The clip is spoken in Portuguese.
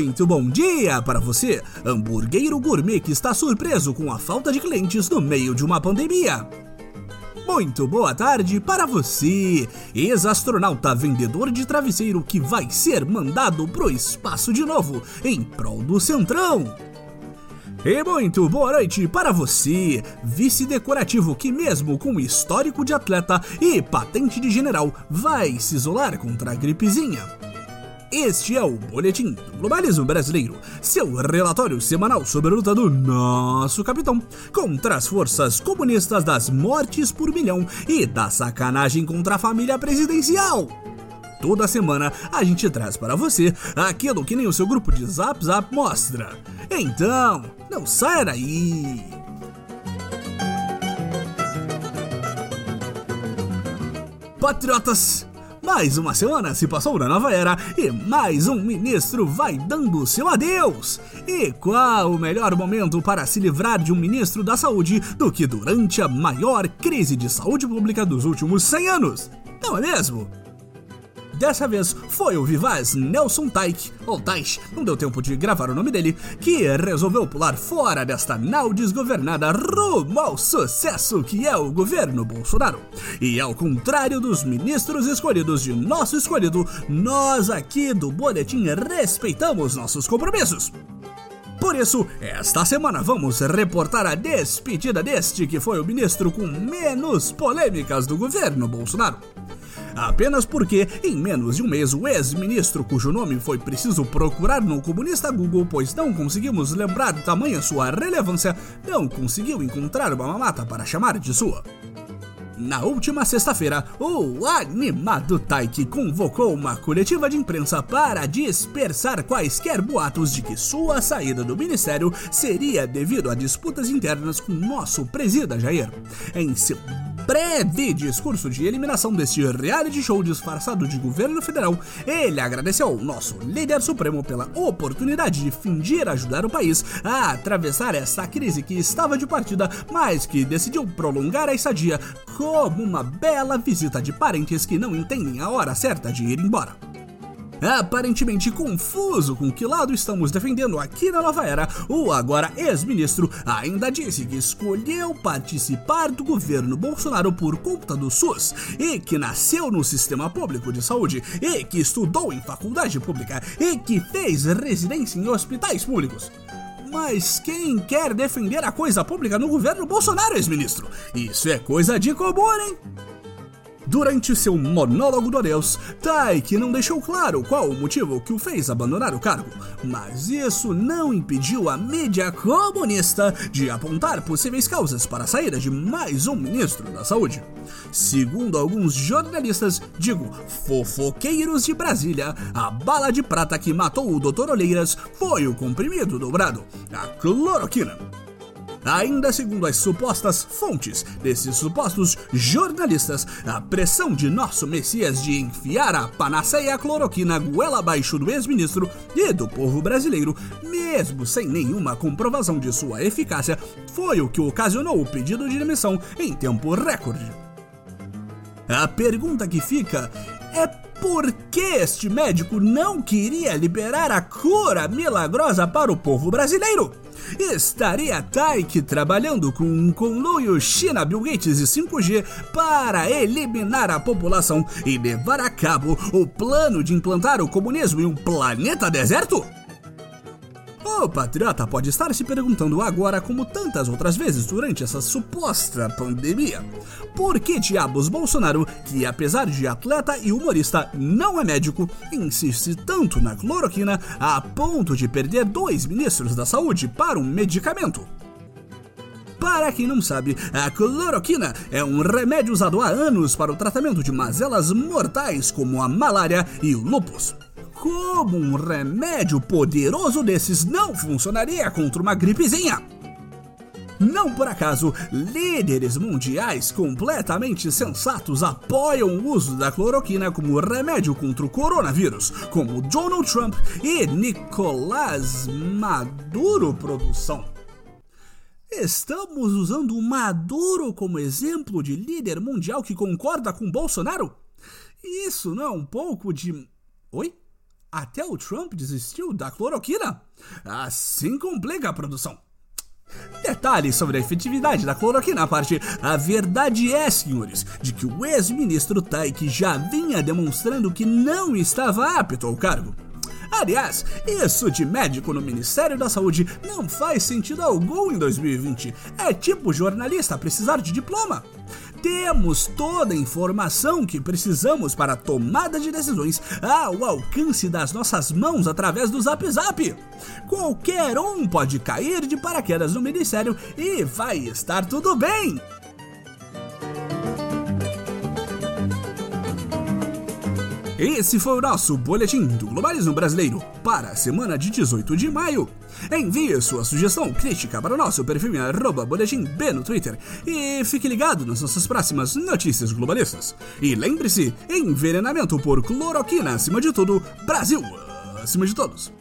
Muito bom dia para você, hamburgueiro gourmet que está surpreso com a falta de clientes no meio de uma pandemia. Muito boa tarde para você, ex-astronauta vendedor de travesseiro que vai ser mandado pro espaço de novo em prol do Centrão. E muito boa noite para você, vice-decorativo que, mesmo com histórico de atleta e patente de general, vai se isolar contra a gripezinha. Este é o Boletim do Globalismo Brasileiro, seu relatório semanal sobre a luta do nosso capitão contra as forças comunistas das mortes por milhão e da sacanagem contra a família presidencial. Toda semana a gente traz para você aquilo que nem o seu grupo de Zap Zap mostra. Então, não saia daí! Patriotas, mais uma semana se passou na nova era e mais um ministro vai dando seu adeus. E qual o melhor momento para se livrar de um ministro da saúde do que durante a maior crise de saúde pública dos últimos 100 anos? Não é mesmo? Dessa vez foi o vivaz Nelson Taik, ou Taich, não deu tempo de gravar o nome dele, que resolveu pular fora desta nau desgovernada rumo ao sucesso que é o governo Bolsonaro. E ao contrário dos ministros escolhidos de nosso escolhido, nós aqui do Boletim respeitamos nossos compromissos. Por isso, esta semana vamos reportar a despedida deste que foi o ministro com menos polêmicas do governo Bolsonaro apenas porque, em menos de um mês, o ex-ministro, cujo nome foi preciso procurar no comunista Google, pois não conseguimos lembrar tamanha sua relevância, não conseguiu encontrar uma mamata para chamar de sua. Na última sexta-feira, o animado Taiki convocou uma coletiva de imprensa para dispersar quaisquer boatos de que sua saída do ministério seria devido a disputas internas com nosso presida Jair. Em seu breve discurso de eliminação deste reality show disfarçado de governo federal, ele agradeceu ao nosso líder supremo pela oportunidade de fingir ajudar o país a atravessar essa crise que estava de partida, mas que decidiu prolongar a estadia como uma bela visita de parentes que não entendem a hora certa de ir embora. Aparentemente confuso com que lado estamos defendendo aqui na nova era, o agora ex-ministro ainda disse que escolheu participar do governo Bolsonaro por conta do SUS e que nasceu no sistema público de saúde e que estudou em faculdade pública e que fez residência em hospitais públicos. Mas quem quer defender a coisa pública no governo Bolsonaro, ex-ministro? Isso é coisa de comum, hein? Durante seu monólogo do adeus, Taiki não deixou claro qual o motivo que o fez abandonar o cargo, mas isso não impediu a mídia comunista de apontar possíveis causas para a saída de mais um ministro da Saúde. Segundo alguns jornalistas, digo, fofoqueiros de Brasília, a bala de prata que matou o Dr. Oleiras foi o comprimido dobrado, a cloroquina. Ainda segundo as supostas fontes desses supostos jornalistas, a pressão de nosso Messias de enfiar a panaceia cloroquina goela abaixo do ex-ministro e do povo brasileiro, mesmo sem nenhuma comprovação de sua eficácia, foi o que ocasionou o pedido de demissão em tempo recorde. A pergunta que fica é por que este médico não queria liberar a cura milagrosa para o povo brasileiro? Estaria Taik trabalhando com um conluio China, Bill Gates e 5G para eliminar a população e levar a cabo o plano de implantar o comunismo em um planeta deserto? O patriota pode estar se perguntando agora, como tantas outras vezes durante essa suposta pandemia, por que diabos Bolsonaro, que apesar de atleta e humorista não é médico, insiste tanto na cloroquina a ponto de perder dois ministros da saúde para um medicamento? Para quem não sabe, a cloroquina é um remédio usado há anos para o tratamento de mazelas mortais como a malária e o lúpus. Como um remédio poderoso desses não funcionaria contra uma gripezinha? Não por acaso, líderes mundiais completamente sensatos apoiam o uso da cloroquina como remédio contra o coronavírus, como Donald Trump e Nicolás Maduro Produção. Estamos usando o Maduro como exemplo de líder mundial que concorda com Bolsonaro? Isso não é um pouco de. Oi? Até o Trump desistiu da cloroquina? Assim complica a produção. Detalhes sobre a efetividade da cloroquina à parte, a verdade é, senhores, de que o ex-ministro Taik já vinha demonstrando que não estava apto ao cargo. Aliás, isso de médico no Ministério da Saúde não faz sentido algum em 2020. É tipo jornalista precisar de diploma. Temos toda a informação que precisamos para a tomada de decisões ao alcance das nossas mãos através do Zap Zap. Qualquer um pode cair de paraquedas no ministério e vai estar tudo bem. Esse foi o nosso Boletim do Globalismo Brasileiro para a semana de 18 de maio. Envie sua sugestão crítica para o nosso perfil em boletim B no Twitter e fique ligado nas nossas próximas notícias globalistas. E lembre-se, envenenamento por cloroquina acima de tudo, Brasil acima de todos.